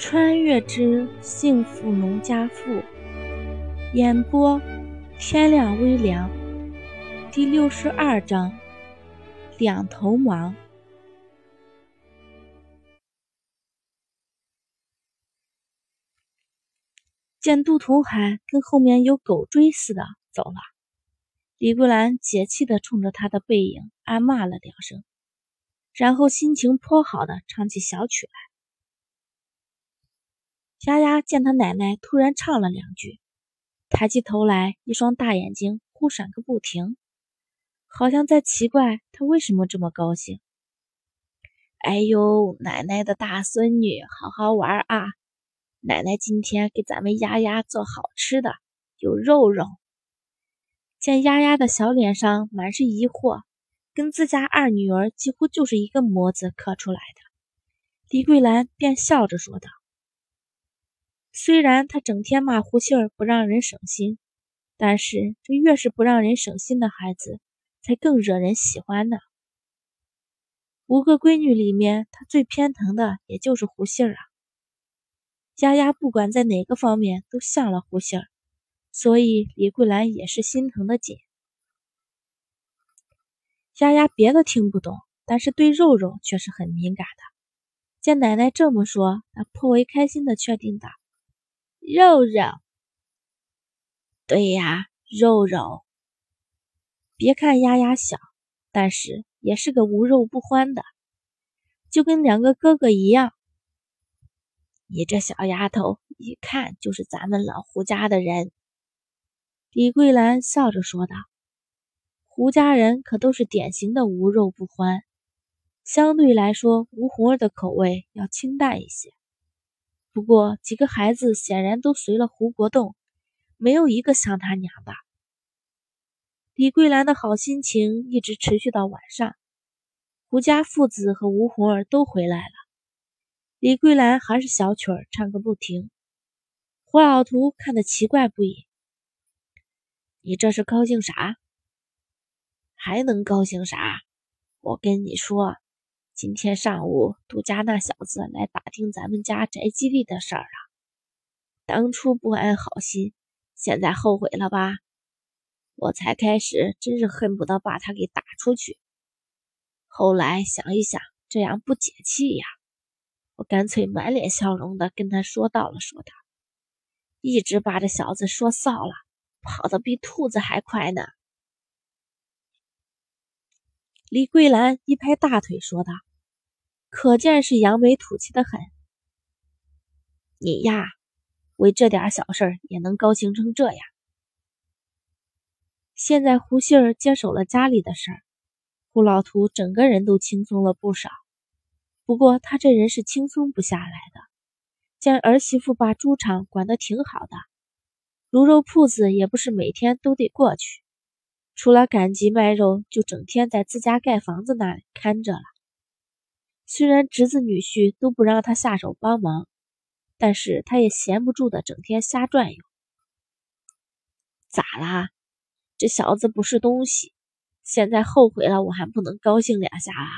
穿越之幸福农家妇，演播天亮微凉，第六十二章两头忙。见杜同海跟后面有狗追似的走了，李桂兰解气的冲着他的背影暗骂了两声，然后心情颇好的唱起小曲来。丫丫见他奶奶突然唱了两句，抬起头来，一双大眼睛忽闪个不停，好像在奇怪他为什么这么高兴。哎呦，奶奶的大孙女，好好玩啊！奶奶今天给咱们丫丫做好吃的，有肉肉。见丫丫的小脸上满是疑惑，跟自家二女儿几乎就是一个模子刻出来的，李桂兰便笑着说道。虽然他整天骂胡杏儿不让人省心，但是这越是不让人省心的孩子，才更惹人喜欢呢。五个闺女里面，他最偏疼的也就是胡杏儿啊。丫丫不管在哪个方面都像了胡杏儿，所以李桂兰也是心疼的紧。丫丫别的听不懂，但是对肉肉却是很敏感的。见奶奶这么说，她颇为开心的确定道。肉肉，对呀，肉肉。别看丫丫小，但是也是个无肉不欢的，就跟两个哥哥一样。你这小丫头，一看就是咱们老胡家的人。李桂兰笑着说道：“胡家人可都是典型的无肉不欢，相对来说，吴红儿的口味要清淡一些。”不过几个孩子显然都随了胡国栋，没有一个像他娘的。李桂兰的好心情一直持续到晚上，胡家父子和吴红儿都回来了，李桂兰还是小曲儿唱个不停。胡老图看得奇怪不已：“你这是高兴啥？还能高兴啥？我跟你说。”今天上午，杜家那小子来打听咱们家宅基地的事儿啊。当初不安好心，现在后悔了吧？我才开始真是恨不得把他给打出去，后来想一想，这样不解气呀，我干脆满脸笑容的跟他说道了说道，一直把这小子说臊了，跑得比兔子还快呢。李桂兰一拍大腿说道。可见是扬眉吐气的很。你呀，为这点小事也能高兴成这样。现在胡杏儿接手了家里的事儿，胡老图整个人都轻松了不少。不过他这人是轻松不下来的。见儿媳妇把猪场管得挺好的，卤肉铺子也不是每天都得过去，除了赶集卖肉，就整天在自家盖房子那里看着了。虽然侄子女婿都不让他下手帮忙，但是他也闲不住的，整天瞎转悠。咋啦？这小子不是东西，现在后悔了，我还不能高兴两下啊？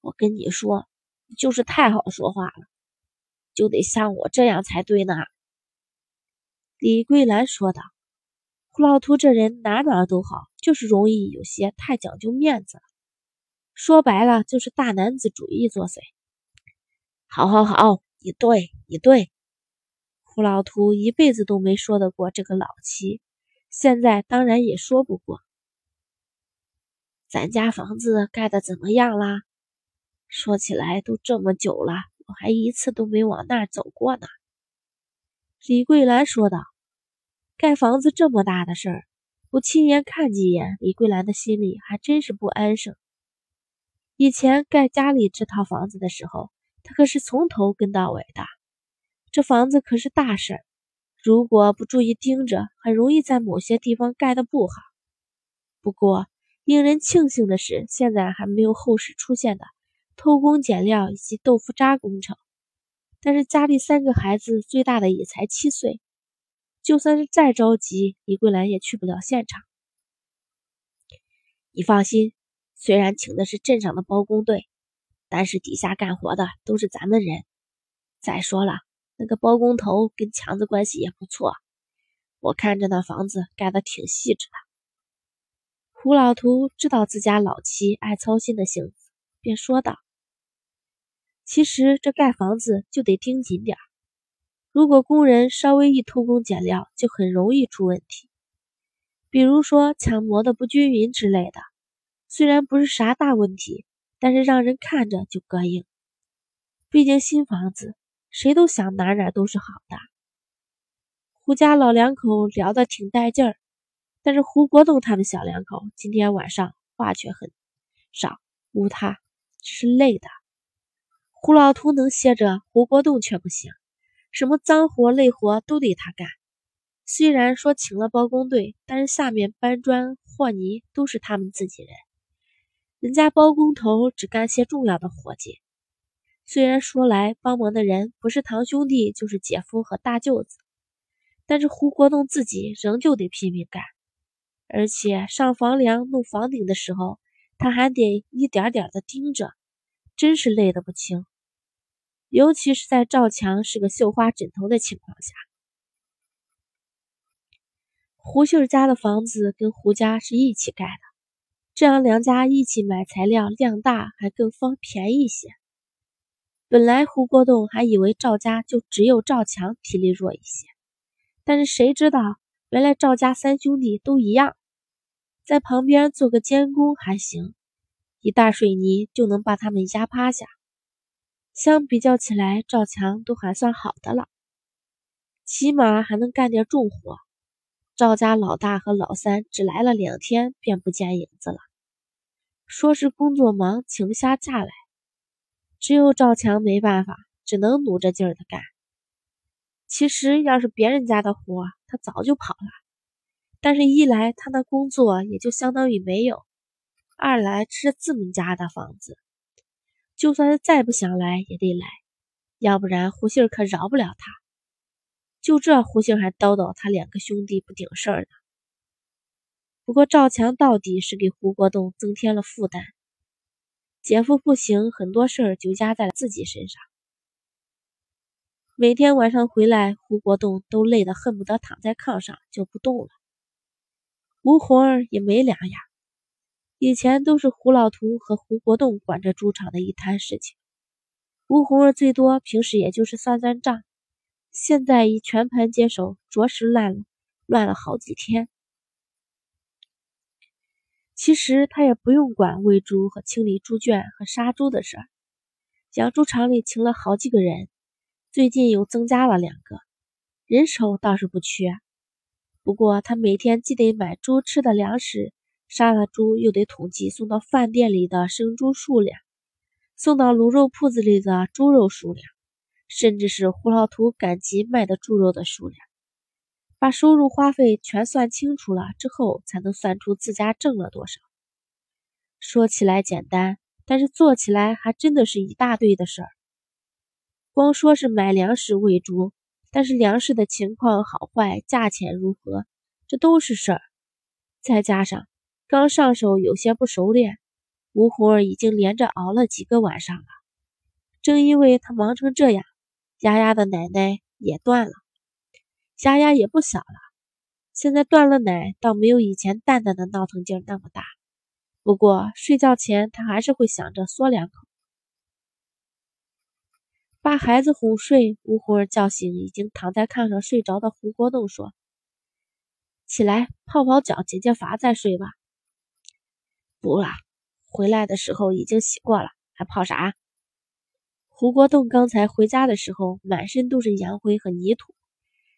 我跟你说，就是太好说话了，就得像我这样才对呢。李桂兰说道：“胡老图这人哪哪都好，就是容易有些太讲究面子了。”说白了就是大男子主义作祟。好，好，好，你对，你对。胡老图一辈子都没说得过这个老七，现在当然也说不过。咱家房子盖的怎么样啦？说起来都这么久了，我还一次都没往那儿走过呢。李桂兰说道：“盖房子这么大的事儿，不亲眼看几眼，李桂兰的心里还真是不安生。”以前盖家里这套房子的时候，他可是从头跟到尾的。这房子可是大事儿，如果不注意盯着，很容易在某些地方盖的不好。不过，令人庆幸的是，现在还没有后世出现的偷工减料以及豆腐渣工程。但是家里三个孩子，最大的也才七岁，就算是再着急，李桂兰也去不了现场。你放心。虽然请的是镇上的包工队，但是底下干活的都是咱们人。再说了，那个包工头跟强子关系也不错，我看着那房子盖得挺细致的。胡老图知道自家老妻爱操心的性子，便说道：“其实这盖房子就得盯紧点如果工人稍微一偷工减料，就很容易出问题。比如说墙磨的不均匀之类的，虽然不是啥大问题，但是让人看着就膈应。毕竟新房子，谁都想哪哪都是好的。”胡家老两口聊得挺带劲儿。但是胡国栋他们小两口今天晚上话却很少，无他，只是累的。胡老图能歇着，胡国栋却不行，什么脏活累活都得他干。虽然说请了包工队，但是下面搬砖和泥都是他们自己人。人家包工头只干些重要的活计，虽然说来帮忙的人不是堂兄弟就是姐夫和大舅子，但是胡国栋自己仍旧得拼命干。而且上房梁、弄房顶的时候，他还得一点点的盯着，真是累得不轻。尤其是在赵强是个绣花枕头的情况下，胡秀家的房子跟胡家是一起盖的，这样两家一起买材料，量大还更方便宜些。本来胡国栋还以为赵家就只有赵强体力弱一些，但是谁知道，原来赵家三兄弟都一样。在旁边做个监工还行，一大水泥就能把他们压趴下。相比较起来，赵强都还算好的了，起码还能干点重活。赵家老大和老三只来了两天，便不见影子了，说是工作忙，请不下假来。只有赵强没办法，只能努着劲儿的干。其实要是别人家的活，他早就跑了。但是，一来他那工作也就相当于没有；二来是自们家的房子，就算是再不想来也得来，要不然胡杏可饶不了他。就这，胡杏还叨叨他两个兄弟不顶事儿呢。不过赵强到底是给胡国栋增添了负担，姐夫不行，很多事儿就压在了自己身上。每天晚上回来，胡国栋都累得恨不得躺在炕上就不动了。吴红儿也没两样，以前都是胡老图和胡国栋管着猪场的一摊事情，吴红儿最多平时也就是算算账，现在已全盘接手，着实乱了，乱了好几天。其实他也不用管喂猪和清理猪圈和杀猪的事儿，养猪场里请了好几个人，最近又增加了两个，人手倒是不缺。不过，他每天既得买猪吃的粮食，杀了猪又得统计送到饭店里的生猪数量，送到卤肉铺子里的猪肉数量，甚至是胡老图赶集卖的猪肉的数量，把收入花费全算清楚了之后，才能算出自家挣了多少。说起来简单，但是做起来还真的是一大堆的事儿。光说是买粮食喂猪。但是粮食的情况好坏、价钱如何，这都是事儿。再加上刚上手有些不熟练，吴红儿已经连着熬了几个晚上了。正因为他忙成这样，丫丫的奶奶也断了。丫丫也不小了，现在断了奶，倒没有以前蛋蛋的闹腾劲那么大。不过睡觉前，他还是会想着嗦两口。把孩子哄睡，吴红儿叫醒已经躺在炕上睡着的胡国栋，说：“起来泡泡脚，解解乏，再睡吧。”“不了，回来的时候已经洗过了，还泡啥？”胡国栋刚才回家的时候，满身都是烟灰和泥土，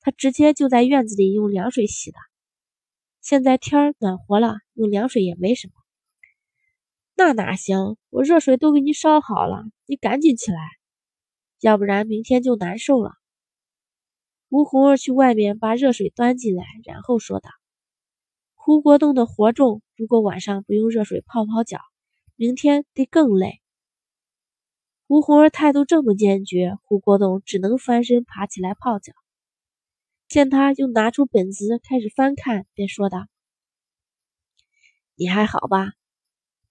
他直接就在院子里用凉水洗的。现在天儿暖和了，用凉水也没什么。那哪行？我热水都给你烧好了，你赶紧起来。要不然明天就难受了。吴红儿去外面把热水端进来，然后说道：“胡国栋的活重，如果晚上不用热水泡泡脚，明天得更累。”吴红儿态度这么坚决，胡国栋只能翻身爬起来泡脚。见他又拿出本子开始翻看，便说道：“你还好吧？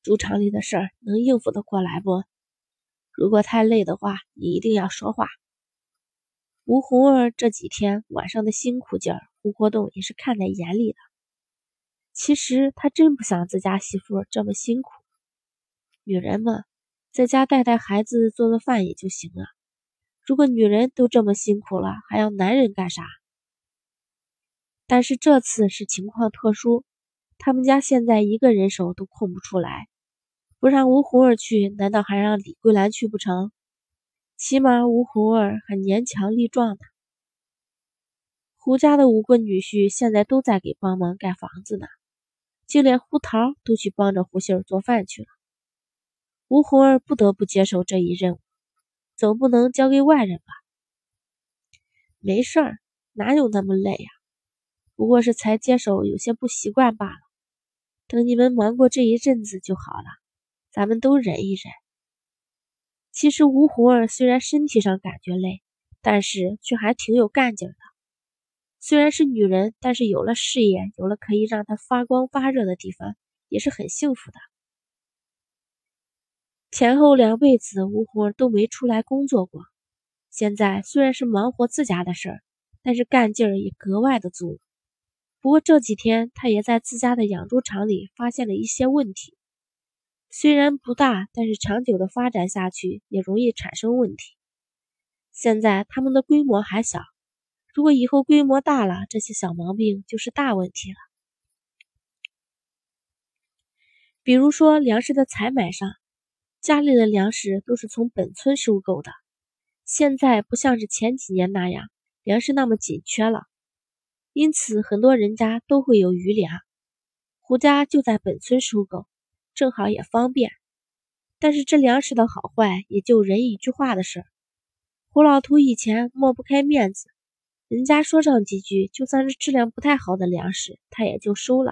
猪场里的事儿能应付得过来不？”如果太累的话，你一定要说话。吴红儿这几天晚上的辛苦劲儿，胡国栋也是看在眼里的。其实他真不想自家媳妇这么辛苦，女人嘛，在家带带孩子、做做饭也就行了。如果女人都这么辛苦了，还要男人干啥？但是这次是情况特殊，他们家现在一个人手都空不出来，不让吴红儿去，难道还让李桂兰去不成？起码吴红儿还年强力壮呢。胡家的五个女婿现在都在给帮忙盖房子呢，就连胡桃都去帮着胡杏儿做饭去了。吴红儿不得不接受这一任务。总不能交给外人吧？没事儿，哪有那么累呀？不过是才接手，有些不习惯罢了。等你们忙过这一阵子就好了，咱们都忍一忍。其实吴红儿虽然身体上感觉累，但是却还挺有干劲的。虽然是女人，但是有了事业，有了可以让她发光发热的地方，也是很幸福的。前后两辈子，吴活都没出来工作过。现在虽然是忙活自家的事儿，但是干劲儿也格外的足。不过这几天，他也在自家的养猪场里发现了一些问题。虽然不大，但是长久的发展下去，也容易产生问题。现在他们的规模还小，如果以后规模大了，这些小毛病就是大问题了。比如说粮食的采买上。家里的粮食都是从本村收购的，现在不像是前几年那样粮食那么紧缺了，因此很多人家都会有余粮。胡家就在本村收购，正好也方便。但是这粮食的好坏也就人一句话的事儿。胡老图以前抹不开面子，人家说上几句，就算是质量不太好的粮食，他也就收了，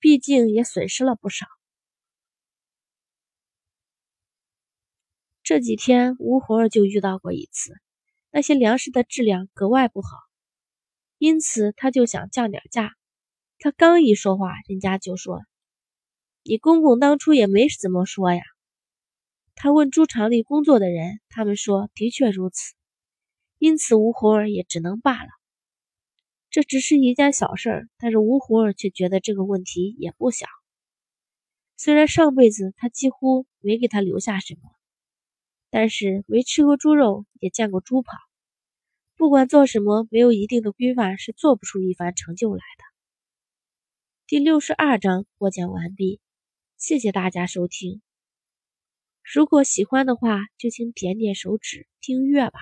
毕竟也损失了不少。这几天，吴红儿就遇到过一次，那些粮食的质量格外不好，因此他就想降点价。他刚一说话，人家就说：“你公公当初也没怎么说呀。”他问猪场里工作的人，他们说的确如此，因此吴红儿也只能罢了。这只是一件小事儿，但是吴红儿却觉得这个问题也不小。虽然上辈子他几乎没给他留下什么。但是没吃过猪肉，也见过猪跑。不管做什么，没有一定的规范是做不出一番成就来的。第六十二章播讲完毕，谢谢大家收听。如果喜欢的话，就请点点手指订阅吧。